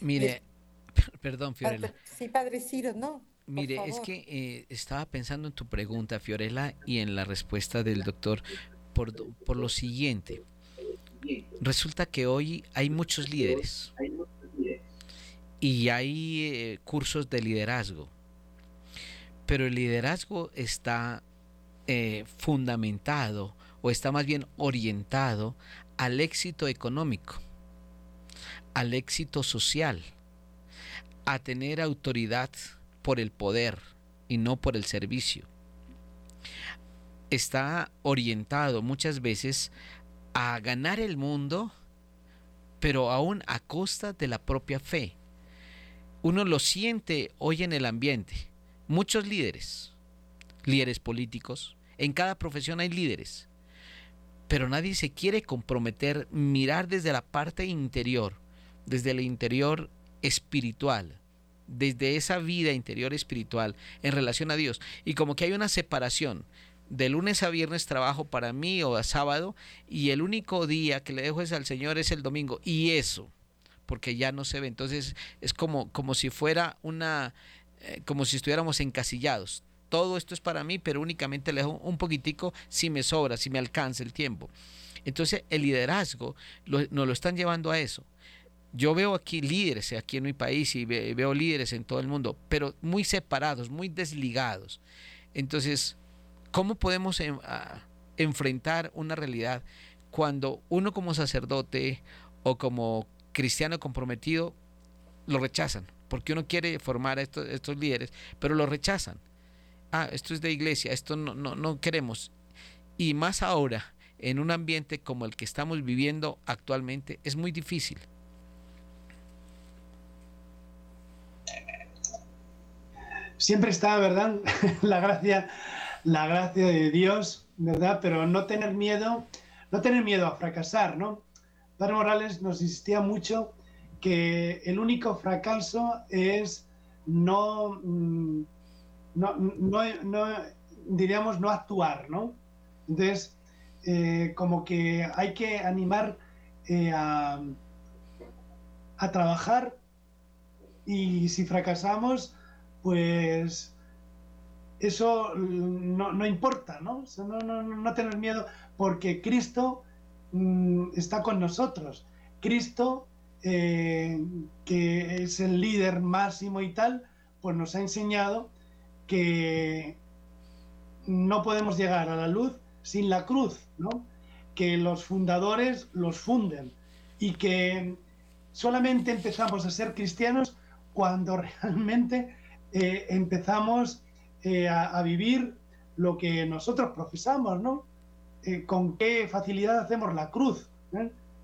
Mire, perdón, Fiorella. Sí, Padre Ciro, ¿no? Mire, es que eh, estaba pensando en tu pregunta, Fiorella, y en la respuesta del doctor por, por lo siguiente. Resulta que hoy hay muchos líderes y hay eh, cursos de liderazgo, pero el liderazgo está eh, fundamentado o está más bien orientado al éxito económico, al éxito social, a tener autoridad por el poder y no por el servicio. Está orientado muchas veces a ganar el mundo, pero aún a costa de la propia fe. Uno lo siente hoy en el ambiente. Muchos líderes, líderes políticos, En cada profesión hay líderes. Pero nadie se quiere comprometer, mirar desde la parte interior, desde el interior espiritual, desde esa vida interior espiritual en relación a Dios. Y como que hay una separación. De lunes a viernes trabajo para mí o a sábado y el único día que le dejo es al Señor es el domingo. Y eso, porque ya no se ve. Entonces es como, como si fuera una, eh, como si estuviéramos encasillados. Todo esto es para mí, pero únicamente le dejo un poquitico si me sobra, si me alcanza el tiempo. Entonces el liderazgo nos lo están llevando a eso yo veo aquí líderes aquí en mi país y veo líderes en todo el mundo, pero muy separados, muy desligados. Entonces, ¿cómo podemos enfrentar una realidad cuando uno como sacerdote o como cristiano comprometido lo rechazan? Porque uno quiere formar a estos, estos líderes, pero lo rechazan. Ah, esto es de iglesia, esto no, no, no queremos. Y más ahora, en un ambiente como el que estamos viviendo actualmente, es muy difícil. Siempre está, ¿verdad? la gracia, la gracia de Dios, ¿verdad? Pero no tener miedo, no tener miedo a fracasar, ¿no? Padre Morales nos insistía mucho que el único fracaso es no, mm, no, no, diríamos, no actuar, ¿no? Entonces, eh, como que hay que animar eh, a, a trabajar y si fracasamos, pues eso no, importa, ¿no? no, tener miedo, porque Cristo mm, está con nosotros. Cristo, eh, que es el líder máximo y tal, pues nos ha enseñado que no podemos llegar a la luz sin la cruz, ¿no? Que los fundadores los funden y que solamente empezamos a ser cristianos cuando realmente eh, empezamos eh, a, vivir lo que nosotros profesamos, ¿no? Eh, con qué facilidad hacemos la cruz,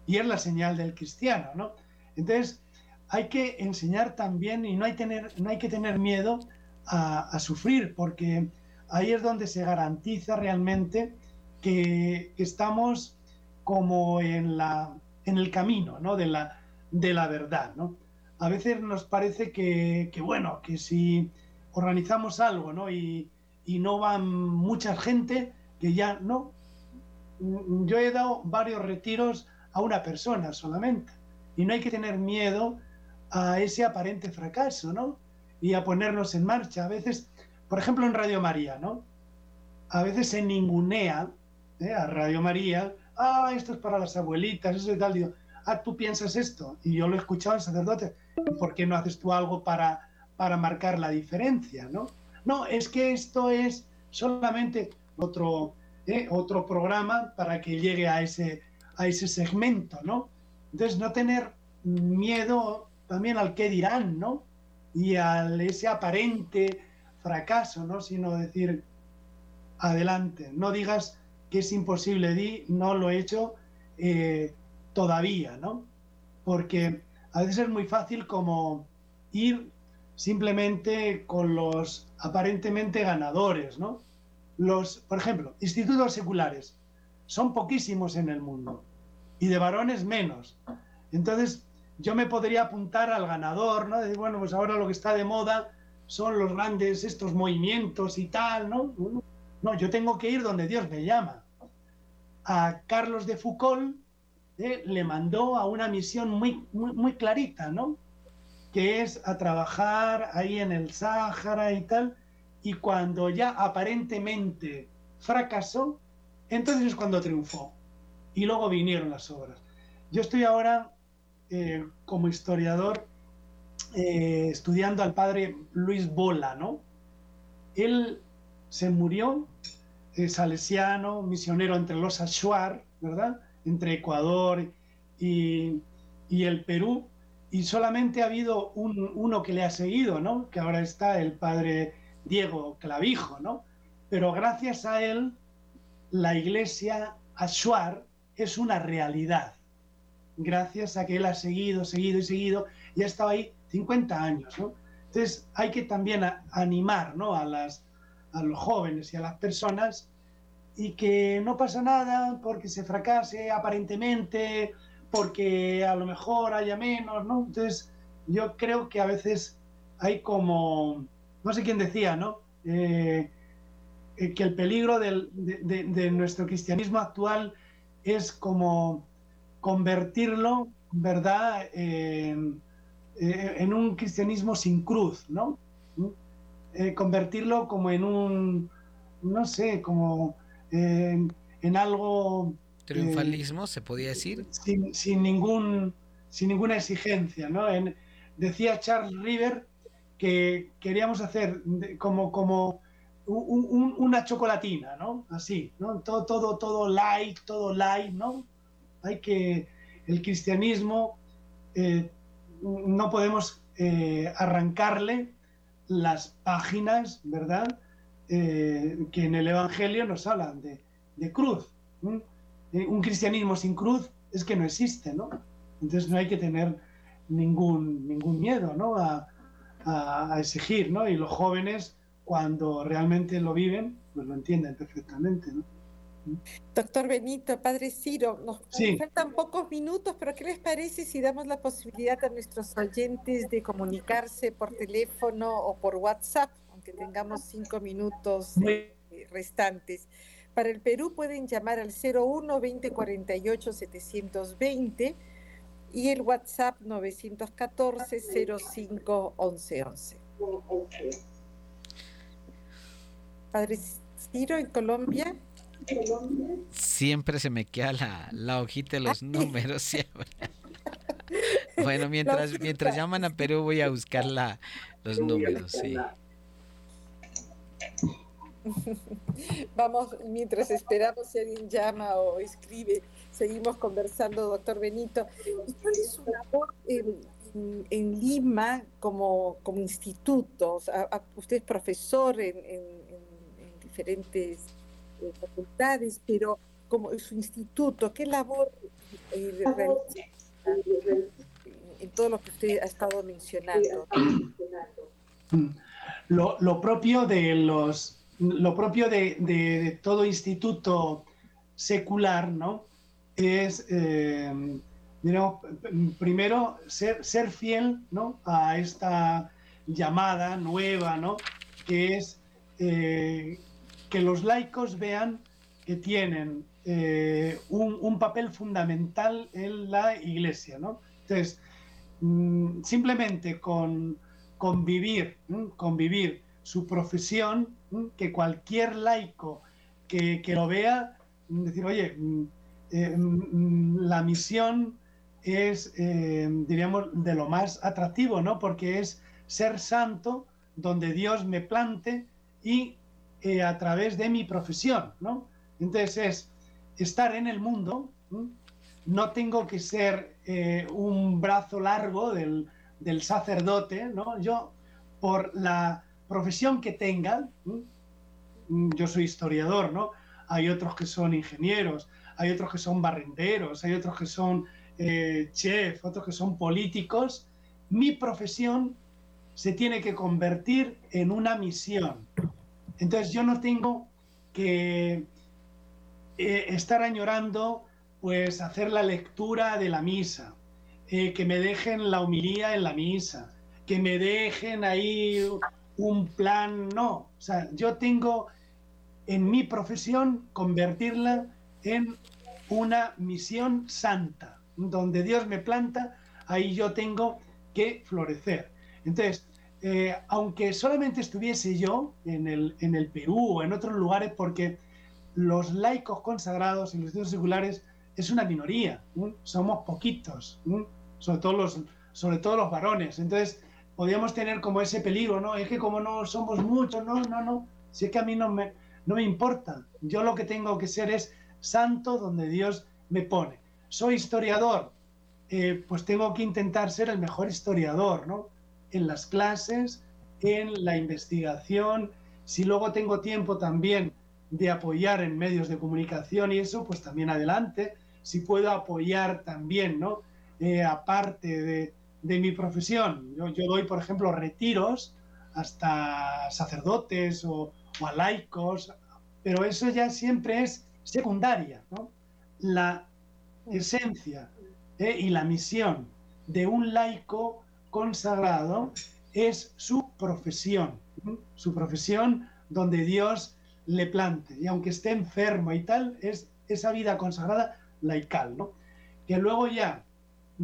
y es la señal del cristiano, ¿no? Entonces, hay que enseñar también y no hay, tener, no hay que tener miedo a, sufrir, porque ahí es donde se garantiza realmente que, estamos como en, la, en el camino ¿no? de, la, de la verdad. ¿no? A veces nos parece que, bueno, que si organizamos algo, ¿no? Y, no van mucha gente, que ya no. Yo he dado varios retiros a una persona solamente. Y no hay que tener miedo a ese aparente fracaso, ¿no? Y a ponernos en marcha. A veces, por ejemplo, en Radio María, ¿no? A veces se ningunea ¿eh? a Radio María, ah, esto es para las abuelitas, eso y tal. Digo, ah, tú piensas esto. Y yo lo he escuchado al sacerdote, ¿por qué no haces tú algo para, para marcar la diferencia? ¿no? no, es que esto es solamente otro, ¿eh? otro programa para que llegue a ese, a ese segmento, ¿no? Entonces, no tener miedo también al qué dirán, ¿no? Y al ese aparente fracaso, ¿no? Sino decir, adelante, no digas que es imposible, di, no lo he hecho eh, todavía, ¿no? Porque a veces es muy fácil como ir simplemente con los aparentemente ganadores, ¿no? Los, por ejemplo, institutos seculares son poquísimos en el mundo y de varones menos. Entonces, yo me podría apuntar al ganador, ¿no? De, bueno, pues ahora lo que está de moda son los grandes estos movimientos y tal, ¿no? No, yo tengo que ir donde Dios me llama. A Carlos de Foucault ¿eh? le mandó a una misión muy, muy, clarita, ¿no? Que es a trabajar ahí en el Sáhara y tal, y cuando ya aparentemente fracasó, entonces es cuando triunfó. Y luego vinieron las obras. Yo estoy ahora eh, como historiador eh, estudiando al padre Luis Bola, ¿no? Él se murió, salesiano, misionero entre los Ashuar, ¿verdad? Entre Ecuador y, el Perú, y solamente ha habido uno que le ha seguido, ¿no? Que ahora está el padre Diego Clavijo, ¿no? Pero gracias a él, la iglesia Ashuar es una realidad. Gracias a que él ha seguido, seguido y seguido, y ha estado ahí 50 años. Entonces hay que también animar, ¿no? A, las, a los jóvenes y a las personas y que no pasa nada porque se fracase aparentemente, porque a lo mejor haya menos, ¿no? Entonces, yo creo que a veces hay como, no sé quién decía, ¿no? Eh, eh, que el peligro de, nuestro cristianismo actual es como convertirlo, ¿verdad?, en, eh, un cristianismo sin cruz, ¿no? convertirlo como en un, no sé, como en, algo... Triunfalismo, se podía decir. Sin, ningún, sin ninguna exigencia, ¿no? decía Charles River que queríamos hacer como, como una chocolatina, ¿no? Así, ¿no? Todo, todo, todo light, todo light, ¿no? Hay que, el cristianismo, eh, no podemos eh, arrancarle las páginas, ¿verdad? Eh, que en el Evangelio nos hablan de, cruz. un cristianismo sin cruz es que no existe, ¿no? Entonces no hay que tener ningún, ningún miedo, ¿no? A, a, exigir, ¿no? Y los jóvenes, cuando realmente lo viven, pues lo entienden perfectamente, ¿no? Doctor Benito, Padre Ciro, nos faltan pocos minutos, pero ¿qué les parece si damos la posibilidad a nuestros oyentes de comunicarse por teléfono o por WhatsApp, aunque tengamos cinco minutos eh, restantes? Para el Perú pueden llamar al 01 2048 720 y el WhatsApp 914 05 11 11. Padre Ciro, en Colombia. Siempre se me queda la, la hojita de los números. Siempre. Bueno, mientras, mientras llaman a Perú voy a buscar la, los números, sí. Vamos, mientras esperamos si alguien llama o escribe, seguimos conversando, doctor Benito. cuál es su labor en, Lima como, como instituto? usted es profesor en, diferentes eh, facultades, pero como su instituto, ¿qué labor eh, realiza en todo lo que usted ha estado mencionando? Lo, lo propio de los lo propio de, todo instituto secular, ¿no? Es, eh, primero ser, ser fiel, ¿no? A esta llamada nueva, ¿no? Que es eh, que los laicos vean que tienen eh, un, papel fundamental en la iglesia, ¿no? Entonces, mm, simplemente con convivir, convivir su profesión, que cualquier laico que, lo vea, decir, oye, eh, la misión es, eh, diríamos, de lo más atractivo, ¿no? Porque es ser santo donde Dios me plante y eh, a través de mi profesión, ¿no? Entonces es estar en el mundo, no tengo que ser un brazo largo del, del, sacerdote, ¿no? Yo, por la profesión que tengan, mm, yo soy historiador, ¿no? Hay otros que son ingenieros, hay otros que son barrenderos, hay otros que son eh, chef, otros que son políticos. Mi profesión se tiene que convertir en una misión. Entonces yo no tengo que eh, estar añorando pues hacer la lectura de la misa, eh, que me dejen la humilía en la misa, que me dejen ahí un plan, no. O sea, yo tengo en mi profesión convertirla en una misión santa, donde Dios me planta, ahí yo tengo que florecer. Entonces, eh, aunque solamente estuviese yo en el, en el Perú o en otros lugares, porque los laicos consagrados en los seculares es una minoría, somos poquitos, sobre, todo los, sobre todo los varones. Entonces, podríamos tener como ese peligro, ¿no? Es que como no somos muchos, no, no, no. Si es que a mí no me, no me importa. Yo lo que tengo que ser es santo donde Dios me pone. Soy historiador, eh, pues tengo que intentar ser el mejor historiador, ¿no? En las clases, en la investigación. Si luego tengo tiempo también de apoyar en medios de comunicación y eso, pues también adelante. Si puedo apoyar también, ¿no? Eh, aparte de, mi profesión. Yo, doy, por ejemplo, retiros hasta sacerdotes o, a laicos pero eso ya siempre es secundaria. La esencia ¿eh? y la misión de un laico consagrado es su profesión, su profesión donde Dios le plante. Y aunque esté enfermo y tal, es esa vida consagrada laical, ¿no? Que luego ya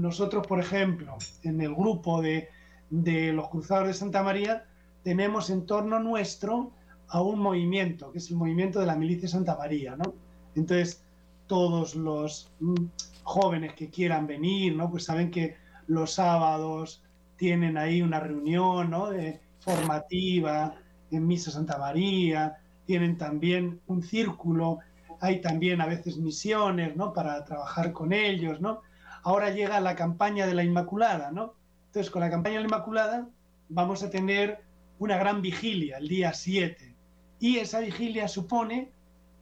nosotros, por ejemplo, en el grupo de, de los Cruzados de Santa María, tenemos en torno nuestro a un movimiento, que es el movimiento de la Milicia Santa María, ¿no? Entonces, todos los mm, jóvenes que quieran venir, ¿no? Pues saben que los sábados tienen ahí una reunión, ¿no? De, formativa en Misa Santa María, tienen también un círculo, hay también a veces misiones, ¿no? Para trabajar con ellos, ¿no? Ahora llega la campaña de la Inmaculada, ¿no? Entonces, con la campaña de la Inmaculada vamos a tener una gran vigilia el día 7. Y esa vigilia supone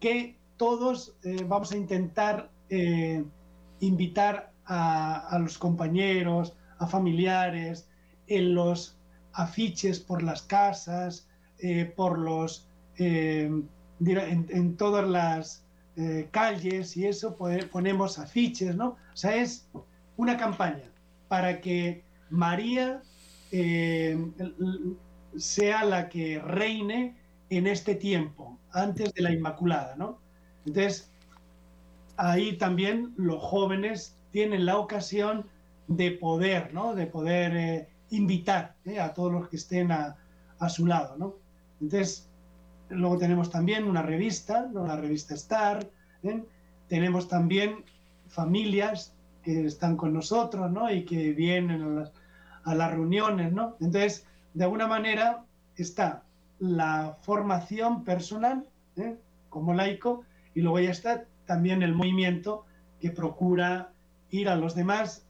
que todos eh, vamos a intentar eh, invitar a, los compañeros, a familiares, en los afiches por las casas, eh, por los en, todas las calles y eso ponemos afiches, ¿no? O sea, es una campaña para que María sea la que reine en este tiempo, antes de la Inmaculada, ¿no? Entonces, ahí también los jóvenes tienen la ocasión de poder, ¿no? De poder eh, invitar ¿eh? a todos los que estén a, su lado, ¿no? Entonces, luego tenemos también una revista, ¿no? la revista Star, ¿eh? tenemos también familias que están con nosotros, ¿no? Y que vienen a las, a las reuniones, ¿no? Entonces, de alguna manera está la formación personal ¿eh? como laico y luego ya está también el movimiento que procura ir a los demás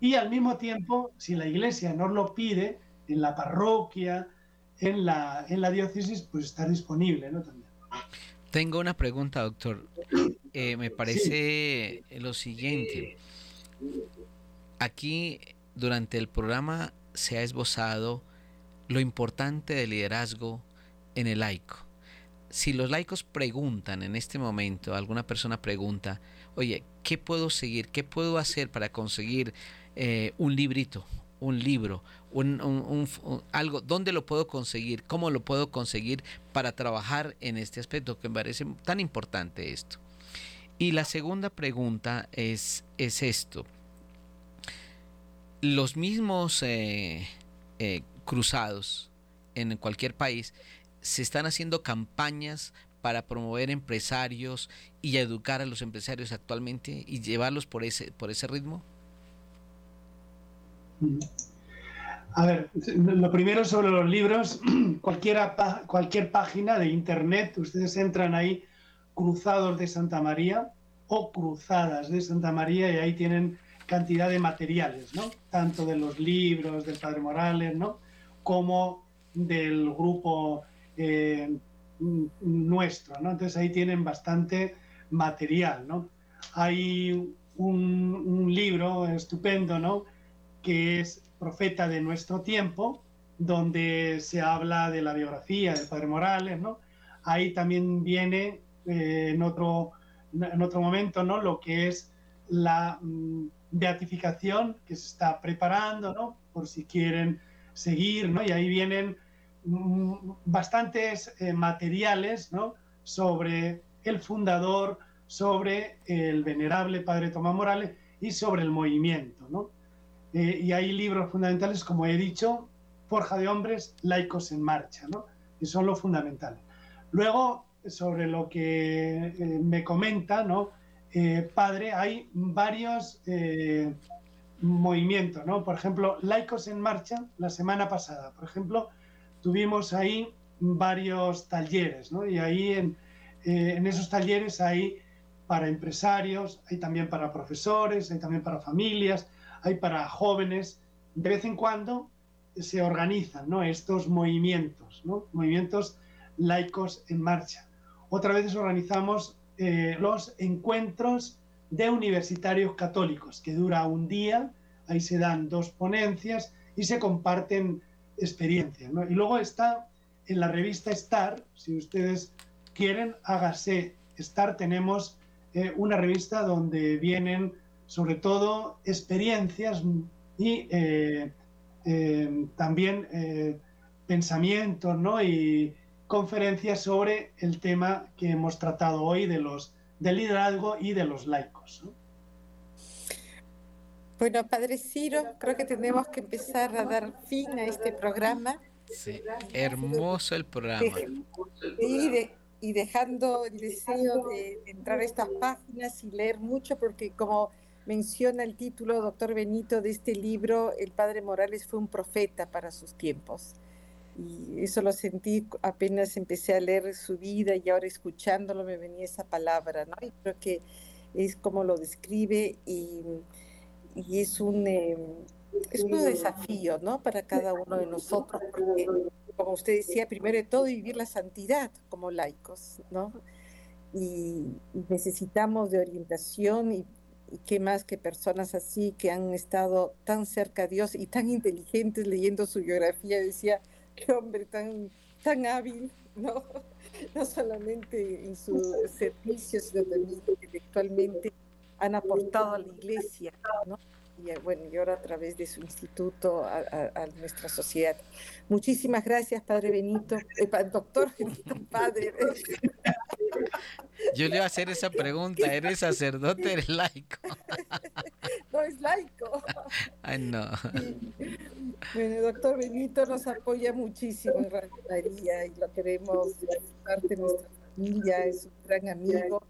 y al mismo tiempo, si la iglesia nos lo pide, en la parroquia, en la, en la diócesis, pues estar disponible ¿no? también. Tengo una pregunta, doctor. Eh, me parece lo siguiente. Aquí, durante el programa, se ha esbozado lo importante del liderazgo en el laico. Si los laicos preguntan en este momento, alguna persona pregunta, oye, ¿qué puedo seguir? ¿Qué puedo hacer para conseguir eh, un librito, un libro, un, algo? ¿Dónde lo puedo conseguir? ¿Cómo lo puedo conseguir para trabajar en este aspecto que me parece tan importante esto? Y la segunda pregunta es, es esto. Los mismos eh, eh, cruzados en cualquier país, se están haciendo campañas para promover empresarios y educar a los empresarios actualmente y llevarlos por ese, por ese ritmo? A ver, lo primero sobre los libros, cualquier, página de internet, ustedes entran ahí, Cruzados de Santa María o Cruzadas de Santa María, y ahí tienen cantidad de materiales, ¿no? Tanto de los libros del Padre Morales, ¿no? como del grupo eh, nuestro, ¿no? Entonces ahí tienen bastante material, ¿no? Hay un, libro estupendo, ¿no? Que es Profeta de nuestro tiempo, donde se habla de la biografía del Padre Morales, ¿no? Ahí también viene eh, en, otro, en otro momento, ¿no? Lo que es la mm, beatificación que se está preparando, ¿no? Por si quieren seguir, ¿no? Y ahí vienen mm, bastantes eh, materiales, ¿no? Sobre el fundador, sobre el venerable padre Tomás Morales y sobre el movimiento, ¿no? Eh, y hay libros fundamentales, como he dicho, Forja de Hombres, Laicos en Marcha, ¿no? Que son los fundamentales. Luego, sobre lo que eh, me comenta, ¿no? padre, hay varios movimiento, ¿no? Por ejemplo, Laicos en Marcha, la semana pasada, por ejemplo, tuvimos ahí varios talleres, ¿no? Y ahí en, eh, en esos talleres hay para empresarios, hay también para profesores, hay también para familias, hay para jóvenes. De vez en cuando se organizan ¿no? estos movimientos, ¿no? movimientos laicos en marcha. Otra vez organizamos eh, los encuentros de universitarios católicos, que dura un día, ahí se dan dos ponencias y se comparten experiencias. Y luego está en la revista Star, si ustedes quieren, hágase estar. Tenemos eh, una revista donde vienen sobre todo experiencias y eh, eh, también pensamientos ¿no? y conferencias sobre el tema que hemos tratado hoy de los del liderazgo y de los laicos. Bueno, Padre Ciro, creo que tenemos que empezar a dar fin a este programa. Sí, hermoso el programa. Y, y dejando el deseo de entrar a estas páginas y leer mucho, porque como menciona el título, doctor Benito, de este libro, el Padre Morales fue un profeta para sus tiempos. Y eso lo sentí apenas empecé a leer su vida y ahora escuchándolo me venía esa palabra, ¿no? Y creo que es como lo describe y, y es un... Eh, es un desafío, ¿no? Para cada uno de nosotros, porque, como usted decía, primero de todo vivir la santidad como laicos, ¿no? Y, necesitamos de orientación y, qué más que personas así que han estado tan cerca a Dios y tan inteligentes leyendo su biografía, decía, qué hombre tan, tan hábil, ¿no? No solamente en su servicio, sino también intelectualmente han aportado a la iglesia, ¿no? y, bueno, y ahora a través de su instituto a, nuestra sociedad. Muchísimas gracias, Padre Benito, eh, doctor Benito, Padre. Yo le iba a hacer esa pregunta, ¿eres sacerdote o eres laico? No, es laico. Ay, no. Bueno, el doctor Benito nos apoya muchísimo en Radio María y lo queremos parte de nuestra familia, es un gran amigo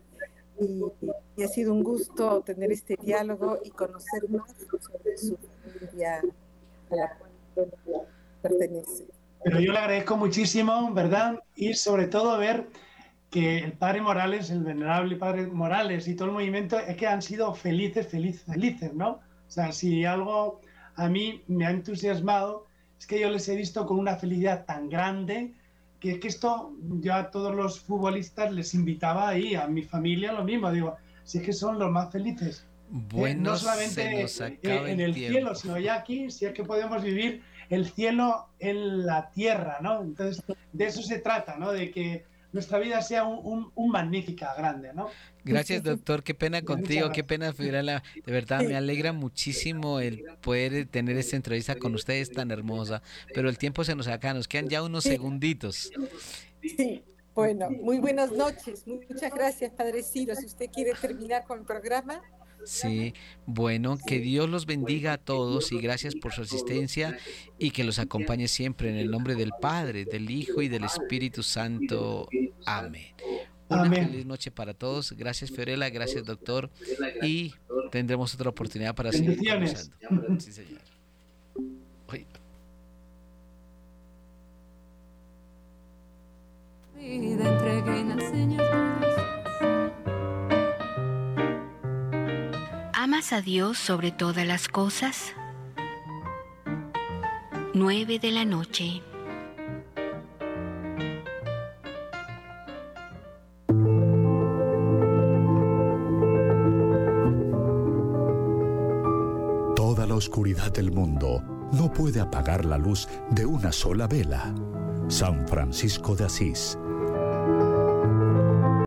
y, ha sido un gusto tener este diálogo y conocer más sobre su familia a la cual pertenece. Pero yo le agradezco muchísimo, ¿verdad? Y sobre todo ver que el padre Morales, el venerable padre Morales y todo el movimiento es que han sido felices, felices, felices, ¿no? O sea, si algo a mí me ha entusiasmado es que yo les he visto con una felicidad tan grande que es que esto yo a todos los futbolistas les invitaba ahí, a mi familia lo mismo, digo, si es que son los más felices. Eh, bueno, no solamente en el cielo, sino ya aquí, si es que podemos vivir el cielo en la tierra, ¿no? Entonces, de eso se trata, ¿no? De que nuestra vida sea un, un, magnífica, grande, ¿no? Gracias, doctor. Qué pena contigo, qué pena, Fiorella. De verdad, me alegra muchísimo el poder tener esta entrevista con ustedes tan hermosa, pero el tiempo se nos acaba, nos quedan ya unos segunditos. Sí, bueno, muy buenas noches. Muchas gracias, Padre Ciro. Si usted quiere terminar con el programa. Sí, bueno, que Dios los bendiga a todos y gracias por su asistencia y que los acompañe siempre en el nombre del Padre, del Hijo y del Espíritu Santo. Amén. Una feliz noche para todos. Gracias Fiorella, gracias doctor y tendremos otra oportunidad para seguir conversando. Sí, señor. ¿Amas a Dios sobre todas las cosas? 9 de la noche. Toda la oscuridad del mundo no puede apagar la luz de una sola vela. San Francisco de Asís